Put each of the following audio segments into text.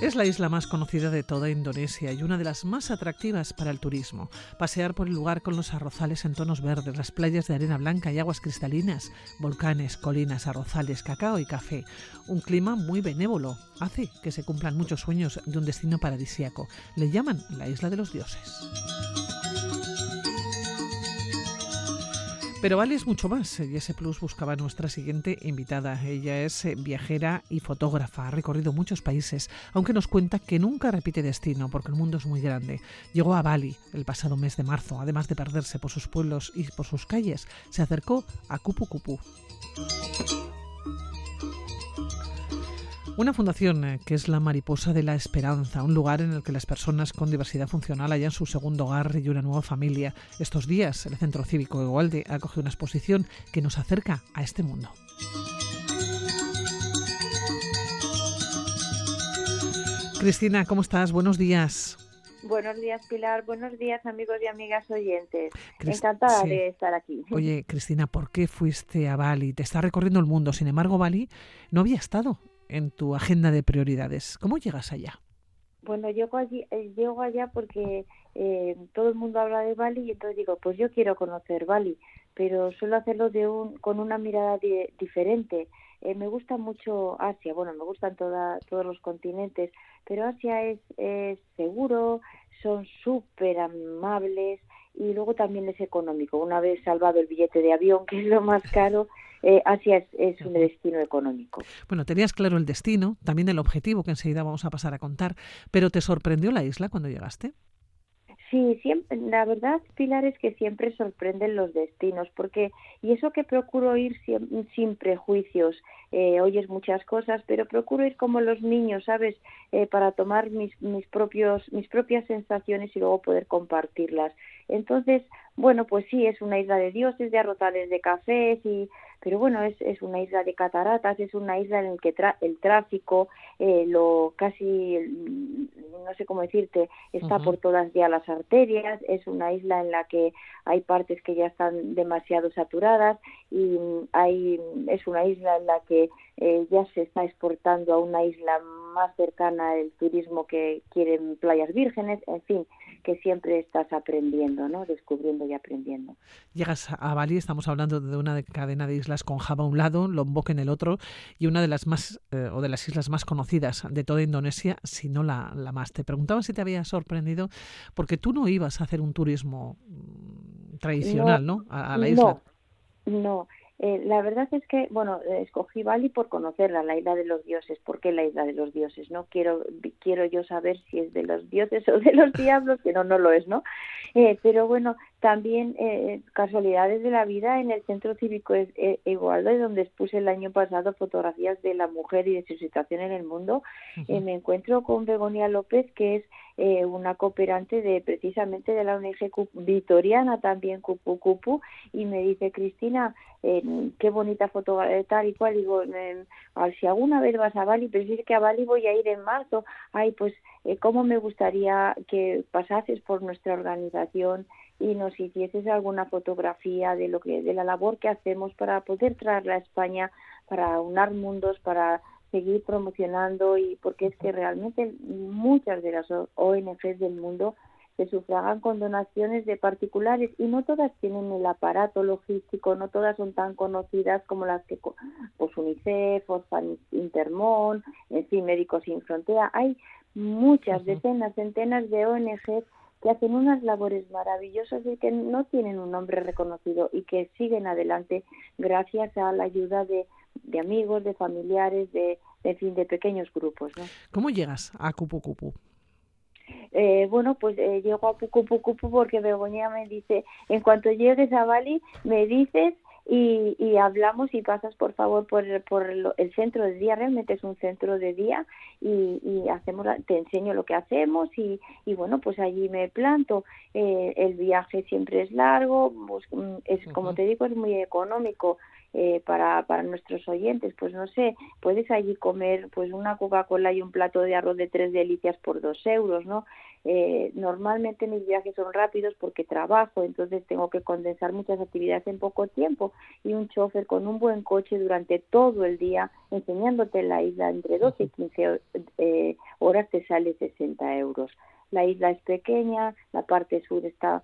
Es la isla más conocida de toda Indonesia y una de las más atractivas para el turismo. Pasear por el lugar con los arrozales en tonos verdes, las playas de arena blanca y aguas cristalinas, volcanes, colinas, arrozales, cacao y café. Un clima muy benévolo hace que se cumplan muchos sueños de un destino paradisíaco. Le llaman la isla de los dioses. Pero Bali es mucho más y ese plus buscaba nuestra siguiente invitada. Ella es eh, viajera y fotógrafa, ha recorrido muchos países, aunque nos cuenta que nunca repite destino porque el mundo es muy grande. Llegó a Bali el pasado mes de marzo, además de perderse por sus pueblos y por sus calles, se acercó a Kupu Kupu. Una fundación eh, que es la Mariposa de la Esperanza, un lugar en el que las personas con diversidad funcional hayan su segundo hogar y una nueva familia. Estos días, el Centro Cívico de Gualde ha acogido una exposición que nos acerca a este mundo. Cristina, ¿cómo estás? Buenos días. Buenos días, Pilar. Buenos días, amigos y amigas oyentes. Encantada de estar aquí. Oye, Cristina, ¿por qué fuiste a Bali? Te está recorriendo el mundo. Sin embargo, Bali no había estado en tu agenda de prioridades. ¿Cómo llegas allá? Bueno, llego, allí, eh, llego allá porque eh, todo el mundo habla de Bali y entonces digo, pues yo quiero conocer Bali, pero suelo hacerlo de un, con una mirada diferente. Eh, me gusta mucho Asia, bueno, me gustan toda, todos los continentes, pero Asia es, es seguro, son súper amables y luego también es económico. Una vez salvado el billete de avión, que es lo más caro, eh, Asia es, un destino económico. Bueno, tenías claro el destino, también el objetivo que enseguida vamos a pasar a contar, pero ¿te sorprendió la isla cuando llegaste? Sí, siempre, la verdad, Pilar, es que siempre sorprenden los destinos, porque, y eso que procuro ir sin, prejuicios, eh, oyes muchas cosas, pero procuro ir como los niños, ¿sabes? Eh, para tomar mis, mis, propios, mis propias sensaciones y luego poder compartirlas. Entonces, bueno, pues sí, es una isla de dioses, de arrozales de cafés y pero bueno, es, es una isla de cataratas, es una isla en la que el tráfico, eh, lo casi, no sé cómo decirte, está por todas ya las arterias, es una isla en la que hay partes que ya están demasiado saturadas y hay, es una isla en la que eh, ya se está exportando a una isla más cercana al turismo que quieren playas vírgenes, en fin, que siempre estás aprendiendo, ¿no? Descubriendo y aprendiendo. Llegas a Bali, estamos hablando de una cadena de islas con Java a un lado, Lombok en el otro, y una de las más, eh, o de las islas más conocidas de toda Indonesia, si no la, la más. Te preguntaba si te había sorprendido, porque tú no ibas a hacer un turismo mm, tradicional, ¿no? A, la isla. No, no. Eh, la verdad es que, bueno, escogí Bali por conocerla, la isla de los dioses. ¿Por qué la isla de los dioses? No quiero, quiero yo saber si es de los dioses o de los diablos, que no, no lo es, ¿no? Eh, pero bueno, también eh, casualidades de la vida en el Centro Cívico eh, Igualdad, donde expuse el año pasado fotografías de la mujer y de su situación en el mundo. me encuentro con Begonia López, que es una cooperante de precisamente de la ONG Vitoriana, también Cupu Cupu, y me dice, Cristina, qué bonita fotografía, tal y cual. Digo, si alguna vez vas a Bali, pero si es que a Bali voy a ir en marzo, ay, pues eh, cómo me gustaría que pasases por nuestra organización y nos hicieses alguna fotografía de lo que de la labor que hacemos para poder traerla a España para unar mundos para seguir promocionando y porque es que realmente muchas de las ONGs del mundo se sufragan con donaciones de particulares y no todas tienen el aparato logístico, no todas son tan conocidas como las que pues UNICEF, Orphan Intermón, en fin, Médicos Sin Frontera. Hay muchas, decenas, centenas de ONGs que hacen unas labores maravillosas y que no tienen un nombre reconocido y que siguen adelante gracias a la ayuda de, de amigos, de familiares, de, en fin, de pequeños grupos. ¿no? ¿Cómo llegas a Cupu Cupu? Eh, bueno, pues eh, llego a Cupu Cupu porque Begoña me dice, en cuanto llegues a Bali, me dices y, y hablamos y pasas por favor por, por el centro de día, realmente es un centro de día y, y hacemos, te enseño lo que hacemos y, y bueno, pues allí me planto. Eh, el viaje siempre es largo, pues, mm, es como te digo, es muy económico. Eh, para, para nuestros oyentes, pues no sé, puedes allí comer pues una Coca-Cola y un plato de arroz de tres delicias por dos euros, ¿no? Eh, normalmente mis viajes son rápidos porque trabajo, entonces tengo que condensar muchas actividades en poco tiempo y un chofer con un buen coche durante todo el día enseñándote la isla entre 12 y 15 eh, horas te sale 60 euros. La isla es pequeña, la parte sur está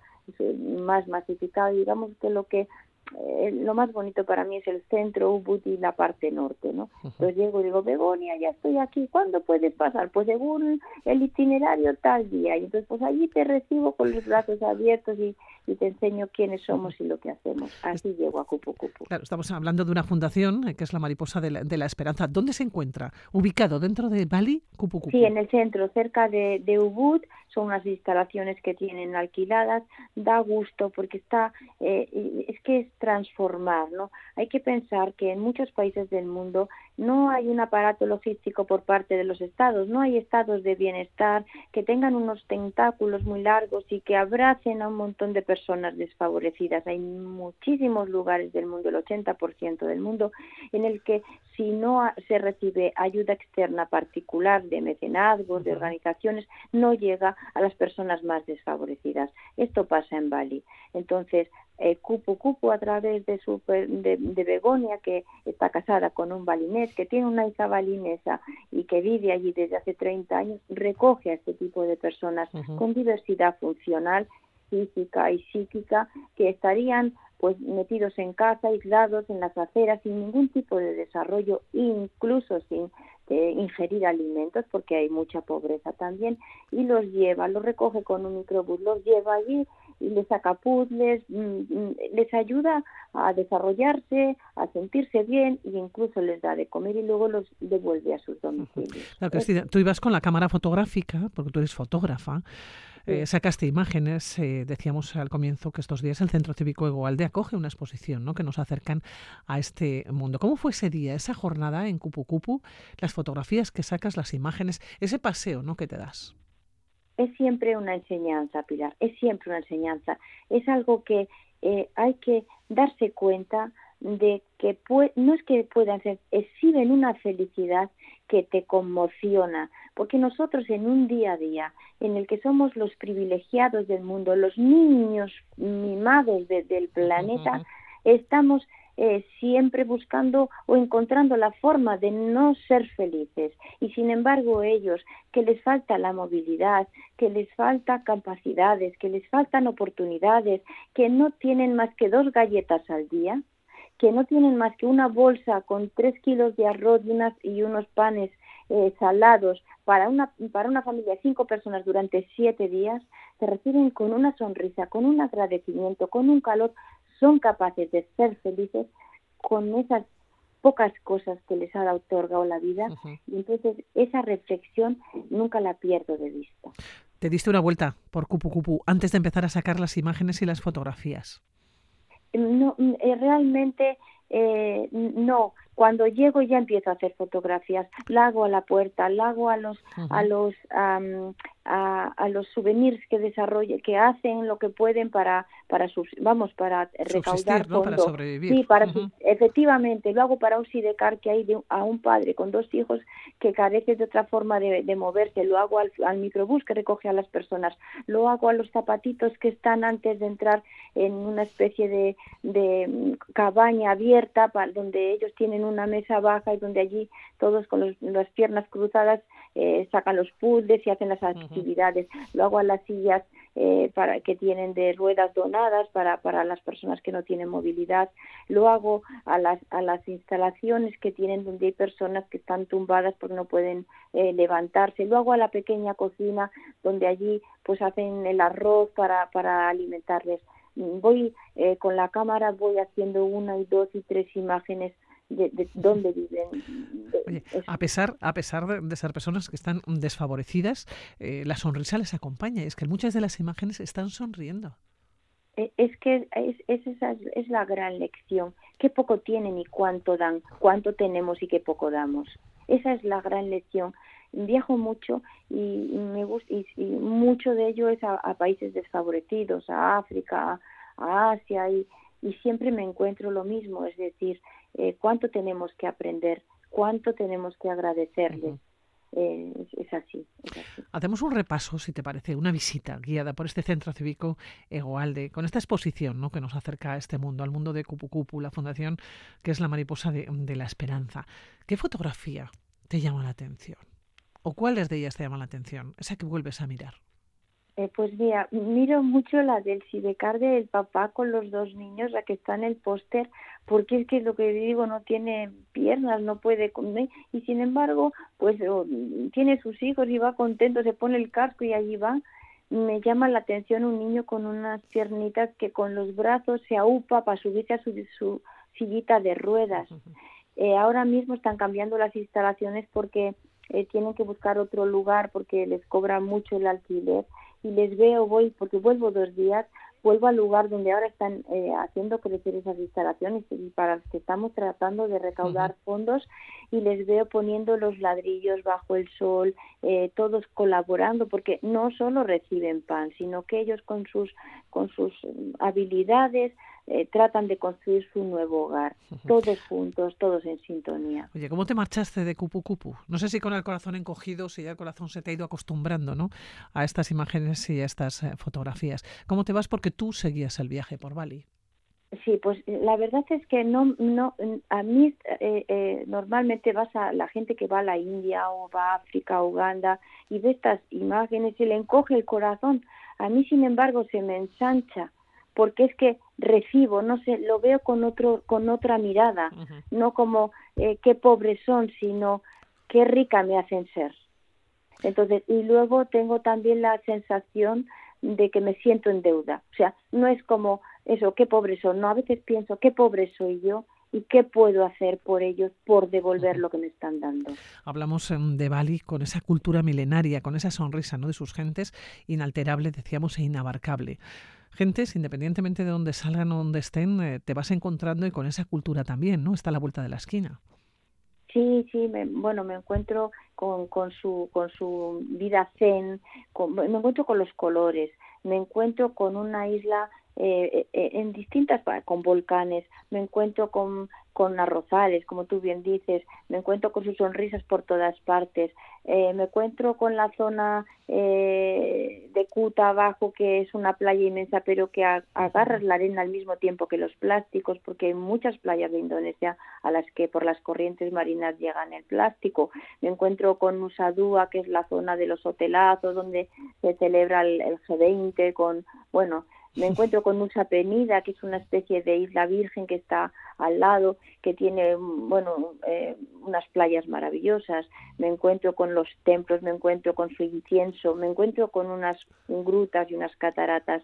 más masificada, digamos que lo que eh, lo más bonito para mí es el centro, Ubud y la parte norte, ¿no? Entonces llego y digo, Begonia, ya estoy aquí, ¿cuándo puedes pasar? Pues según el itinerario tal día. Y entonces pues allí te recibo con los brazos abiertos y, y te enseño quiénes somos y lo que hacemos. Así llego a Cupu Cupu. Claro, estamos hablando de una fundación eh, que es la Mariposa de la, Esperanza. ¿Dónde se encuentra? ¿Ubicado dentro de Bali, Cupu Cupu? Sí, en el centro, cerca de, de Ubud. Son unas instalaciones que tienen alquiladas. Da gusto porque está, eh, es que es transformar, ¿no? Hay que pensar que en muchos países del mundo no hay un aparato logístico por parte de los estados, no hay estados de bienestar que tengan unos tentáculos muy largos y que abracen a un montón de personas desfavorecidas. Hay muchísimos lugares del mundo, el 80% del mundo, en el que si no se recibe ayuda externa particular de mecenazgos, de organizaciones, no llega a las personas más desfavorecidas. Esto pasa en Bali. Entonces, eh, Cupu Cupu a través de, su, de, Begonia, que está casada con un balinés, que tiene una hija balinesa y que vive allí desde hace 30 años, recoge a este tipo de personas con diversidad funcional, física y psíquica, que estarían pues metidos en casa, aislados en las aceras, sin ningún tipo de desarrollo, incluso sin eh, ingerir alimentos, porque hay mucha pobreza también, y los lleva, los recoge con un microbús, los lleva allí les saca puzzles, mm, mm, les ayuda a desarrollarse, a sentirse bien e incluso les da de comer y luego los devuelve a sus domicilios. Claro, Cristina, tú ibas con la cámara fotográfica, porque tú eres fotógrafa, eh, sacaste imágenes, eh, decíamos al comienzo que estos días el Centro Cívico Egoalde acoge una exposición ¿no? que nos acercan a este mundo. ¿Cómo fue ese día, esa jornada en Cupu Cupu, las fotografías que sacas, las imágenes, ese paseo ¿no? que te das? Es siempre una enseñanza, Pilar, es siempre una enseñanza. Es algo que eh, hay que darse cuenta de que no es que puedan ser, exhiben una felicidad que te conmociona, porque nosotros en un día a día en el que somos los privilegiados del mundo, los niños mimados del planeta, estamos eh, siempre buscando o encontrando la forma de no ser felices. Y sin embargo ellos, que les falta la movilidad, que les falta capacidades, que les faltan oportunidades, que no tienen más que dos galletas al día, que no tienen más que una bolsa con tres kilos de arroz y, unas, y unos panes eh, salados para una, para una familia de cinco personas durante siete días, se reciben con una sonrisa, con un agradecimiento, con un calor son capaces de ser felices con esas pocas cosas que les ha otorgado la vida y entonces esa reflexión nunca la pierdo de vista. Te diste una vuelta por Cupu Cupu antes de empezar a sacar las imágenes y las fotografías. No, eh, realmente eh, no, cuando llego ya empiezo a hacer fotografías, la hago a la puerta, la hago a los a los a, a, los souvenirs que desarrolle, que hacen lo que pueden para para sus, vamos para recaudar ¿no? Para sobrevivir. Sí, para efectivamente lo hago para sidecar que hay de, a un padre con dos hijos que carece de otra forma de, de moverse, lo hago al, al, microbús que recoge a las personas, lo hago a los zapatitos que están antes de entrar en una especie de, de cabaña abierta para, donde ellos tienen una mesa baja y donde allí todos con las piernas cruzadas eh, sacan los puzzles y hacen las actividades. Lo hago a las sillas eh, para que tienen de ruedas donadas para, para las personas que no tienen movilidad. Lo hago a las, a las instalaciones que tienen donde hay personas que están tumbadas porque no pueden eh, levantarse. Lo hago a la pequeña cocina donde allí pues hacen el arroz para, para alimentarles voy eh, con la cámara voy haciendo una y dos y tres imágenes de, dónde viven. a pesar, a pesar de, ser personas que están desfavorecidas, eh, la sonrisa les acompaña. Es que muchas de las imágenes están sonriendo. E, es que es, es, esa es la gran lección. Qué poco tienen y cuánto dan, cuánto tenemos y qué poco damos. Esa es la gran lección. Viajo mucho y, me gusta y, mucho de ello es a, países desfavorecidos, a África, a Asia y, y siempre me encuentro lo mismo, es decir, eh, cuánto tenemos que aprender, cuánto tenemos que agradecerles. eh, es, así, Hacemos un repaso, si te parece, una visita guiada por este centro cívico Egoalde, con esta exposición ¿no? que nos acerca a este mundo, al mundo de Cupu Cupu, la fundación que es la mariposa de, de la esperanza. ¿Qué fotografía te llama la atención? ¿O cuáles de ellas te llaman la atención? Esa que vuelves a mirar. Eh, pues mira, miro mucho la del Sidecar el papá con los dos niños, la que está en el póster, porque es que lo que digo, no tiene piernas, no puede comer, y sin embargo, pues tiene sus hijos y va contento, se pone el casco y allí va. Me llama la atención un niño con unas piernitas que con los brazos se aupa para subirse a su, sillita de ruedas. Eh, ahora mismo están cambiando las instalaciones porque eh, tienen que buscar otro lugar porque les cobra mucho el alquiler y les veo, voy, porque vuelvo dos días, vuelvo al lugar donde ahora están eh, haciendo crecer esas instalaciones y para los que estamos tratando de recaudar fondos y les veo poniendo los ladrillos bajo el sol, eh, todos colaborando porque no solo reciben pan, sino que ellos con sus con sus habilidades eh, tratan de construir su nuevo hogar, todos juntos, todos en sintonía. Oye, ¿cómo te marchaste de Cupu Cupu? No sé si con el corazón encogido, si ya el corazón se te ha ido acostumbrando ¿no? a estas imágenes y a estas eh, fotografías. ¿Cómo te vas? Porque tú seguías el viaje por Bali. Sí, pues la verdad es que no, no, a mí eh, normalmente vas a la gente que va a la India o va a África, Uganda y ve estas imágenes y le encoge el corazón. A mí, sin embargo, se me ensancha porque es que recibo, no sé, lo veo con otro, con otra mirada, no como eh, qué pobres son, sino qué rica me hacen ser. Entonces, y luego tengo también la sensación de que me siento en deuda. O sea, no es como eso, qué pobres son, no, a veces pienso, qué pobre soy yo y qué puedo hacer por ellos por devolver lo que me están dando. Hablamos em, de Bali con esa cultura milenaria, con esa sonrisa ¿no? de sus gentes, inalterable, decíamos, e inabarcable gentes, independientemente de dónde salgan o dónde estén, eh, te vas encontrando y con esa cultura también, ¿no? Está a la vuelta de la esquina. Sí, sí, me, bueno, me encuentro con, con, su, con su vida zen, me encuentro con los colores, me encuentro con una isla eh, eh, en distintas, con volcanes, me encuentro con, con arrozales, como tú bien dices, me encuentro con sus sonrisas por todas partes, eh, me encuentro con la zona de Kuta abajo, que es una playa inmensa, pero que agarras la arena al mismo tiempo que los plásticos, porque hay muchas playas de Indonesia a las que por las corrientes marinas llegan el plástico. Me encuentro con Nusa Dua, que es la zona de los hotelazos, donde se celebra el, el G20, con, bueno, me encuentro con Nusa Penida, que es una especie de isla virgen que está al lado, que tiene, bueno, eh, unas playas maravillosas. Me encuentro con los templos, me encuentro con su incienso, me encuentro con unas grutas y unas cataratas.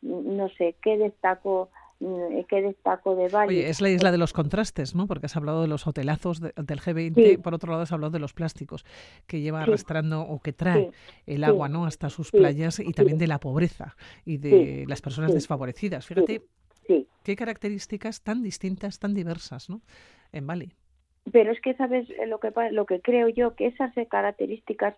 No sé, ¿qué destaco Mm, ¿Qué destaco de Bali? Oye, es la isla de los contrastes, ¿no? Porque has hablado de los hotelazos del G20, por otro lado has hablado de los plásticos que lleva arrastrando o que trae el agua, ¿no? Hasta sus playas y también de la pobreza y de las personas desfavorecidas. Fíjate qué características tan distintas, tan diversas, ¿no? En Bali. Pero es que sabes lo que lo que creo yo que esas características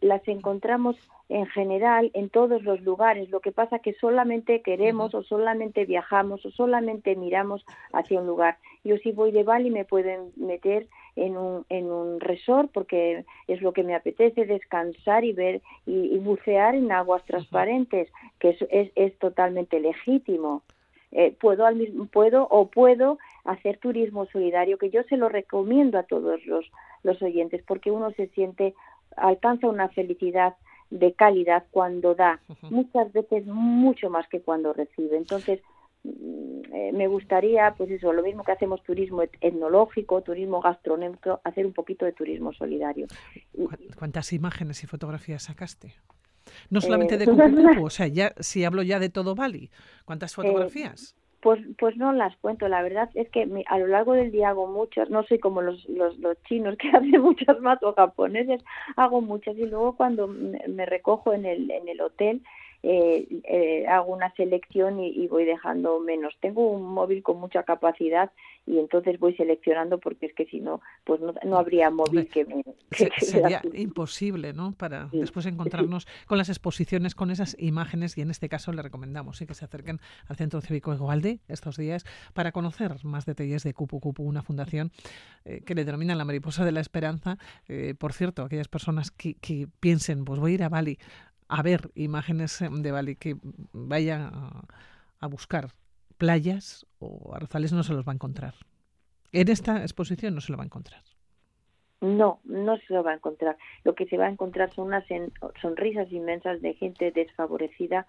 las encontramos en general en todos los lugares. Lo que pasa que solamente queremos o solamente viajamos o solamente miramos hacia un lugar. Yo si voy de Bali me pueden meter en un, en un resort porque es lo que me apetece, descansar y ver y, bucear en aguas transparentes, que es, es, es totalmente legítimo. Eh, puedo, al mismo, puedo o puedo hacer turismo solidario, que yo se lo recomiendo a todos los, los oyentes, porque uno se siente, alcanza una felicidad de calidad cuando da, muchas veces mucho más que cuando recibe. Entonces, mm, eh, me gustaría, pues eso, lo mismo que hacemos turismo etnológico, turismo gastronómico, hacer un poquito de turismo solidario. ¿Cuántas imágenes y fotografías sacaste? No solamente de Cucucucu, o sea, ya si hablo ya de todo Bali, ¿cuántas eh, fotografías? pues, pues no las cuento. La verdad es que a lo largo del día hago muchas, no soy como los, los, los chinos que hacen muchas más o japoneses, hago muchas y luego cuando me recojo en el, en el hotel eh, eh, hago una selección y, voy dejando menos. Tengo un móvil con mucha capacidad y entonces voy seleccionando porque es que si no, pues no, habría móvil que me... sería imposible, ¿no? Para después encontrarnos con las exposiciones, con esas imágenes y en este caso le recomendamos que se acerquen al Centro Cívico Igualde estos días para conocer más detalles de Cupu Cupu, una fundación eh, que le denominan la mariposa de la esperanza. por cierto, aquellas personas que, que piensen, pues voy a ir a Bali a ver imágenes em, de Bali, que vaya a, buscar playas o arrozales, no se los va a encontrar. En esta exposición no se lo va a encontrar. No, no se lo va a encontrar. Lo que se va a encontrar son unas sonrisas inmensas de gente desfavorecida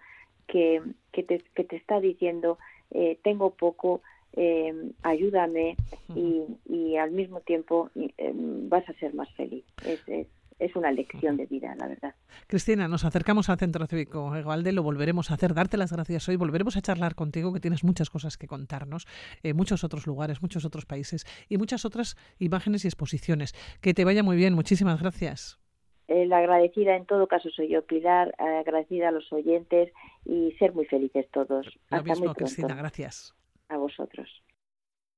que, que, te, que te está diciendo, eh, tengo poco, eh, ayúdame y, y, al mismo tiempo eh, vas a ser más feliz. Es, es, es una lección de vida, la verdad. Cristina, nos acercamos al Centro Cívico Egualde, lo volveremos a hacer, darte las gracias hoy, volveremos a charlar contigo, que tienes muchas cosas que contarnos, eh, muchos otros lugares, muchos otros países y muchas otras imágenes y exposiciones. Que te vaya muy bien, muchísimas gracias. Eh, la agradecida en todo caso soy yo, Pilar, agradecida a los oyentes y ser muy felices todos. Lo mismo, Cristina, gracias. A vosotros.